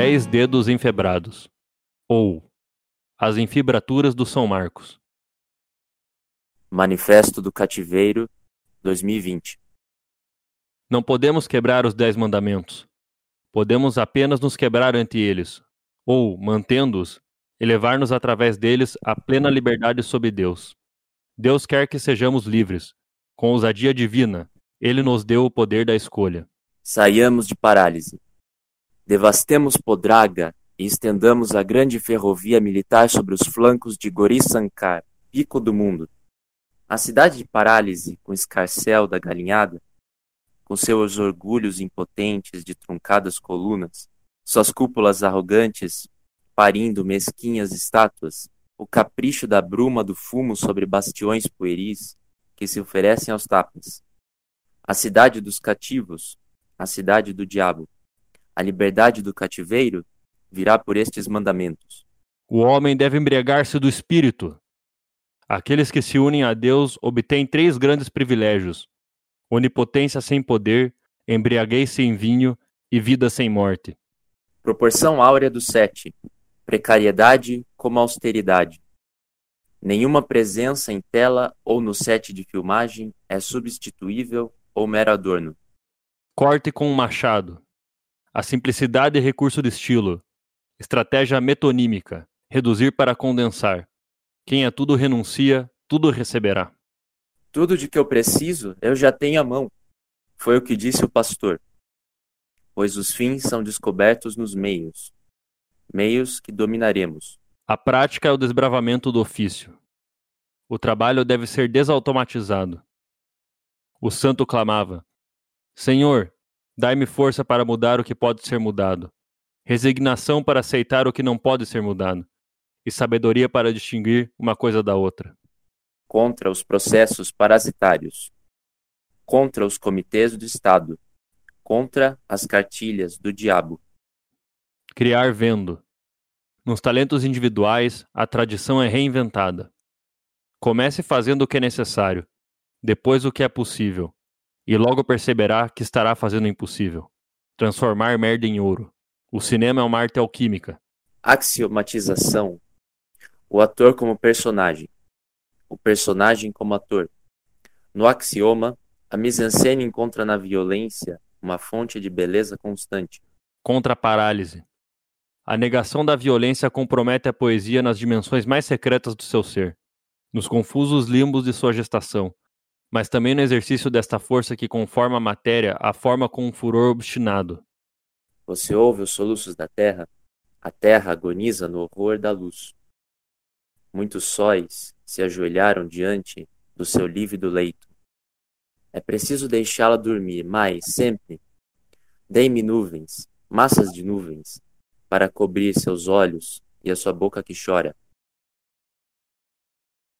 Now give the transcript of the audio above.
Dez dedos enfebrados. Ou As enfibraturas do São Marcos. Manifesto do Cativeiro 2020. Não podemos quebrar os dez mandamentos. Podemos apenas nos quebrar ante eles, ou, mantendo-os, elevar-nos através deles à plena liberdade sob Deus. Deus quer que sejamos livres. Com ousadia divina, Ele nos deu o poder da escolha. Saiamos de parálise. Devastemos Podraga e estendamos a grande ferrovia militar sobre os flancos de Gori-Sankar, pico do mundo. A cidade de parálise, com escarcel da galinhada, com seus orgulhos impotentes de truncadas colunas, suas cúpulas arrogantes parindo mesquinhas estátuas, o capricho da bruma do fumo sobre bastiões pueris que se oferecem aos tapas. A cidade dos cativos, a cidade do diabo. A liberdade do cativeiro virá por estes mandamentos. O homem deve embriagar-se do espírito. Aqueles que se unem a Deus obtêm três grandes privilégios: onipotência sem poder, embriaguez sem vinho e vida sem morte. Proporção áurea do sete, precariedade como austeridade. Nenhuma presença em tela ou no set de filmagem é substituível ou mero adorno. Corte com um machado. A simplicidade é recurso de estilo. Estratégia metonímica. Reduzir para condensar. Quem a tudo renuncia, tudo receberá. Tudo de que eu preciso, eu já tenho à mão. Foi o que disse o pastor. Pois os fins são descobertos nos meios meios que dominaremos. A prática é o desbravamento do ofício. O trabalho deve ser desautomatizado. O santo clamava: Senhor, dai-me força para mudar o que pode ser mudado, resignação para aceitar o que não pode ser mudado, e sabedoria para distinguir uma coisa da outra. Contra os processos parasitários, contra os comitês do Estado, contra as cartilhas do diabo. Criar vendo. Nos talentos individuais, a tradição é reinventada. Comece fazendo o que é necessário, depois o que é possível, e logo perceberá que estará fazendo o impossível. Transformar merda em ouro. O cinema é uma arte alquímica. Axiomatização. O ator como personagem. O personagem como ator. No axioma, a mise-en-scène encontra na violência uma fonte de beleza constante. Contra a parálise. A negação da violência compromete a poesia nas dimensões mais secretas do seu ser, nos confusos limbos de sua gestação, mas também no exercício desta força que conforma a matéria a forma com um furor obstinado. Você ouve os soluços da terra? A terra agoniza no horror da luz. Muitos sóis se ajoelharam diante do seu lívido leito. É preciso deixá-la dormir, mas sempre. Dei-me nuvens, massas de nuvens, para cobrir seus olhos e a sua boca que chora.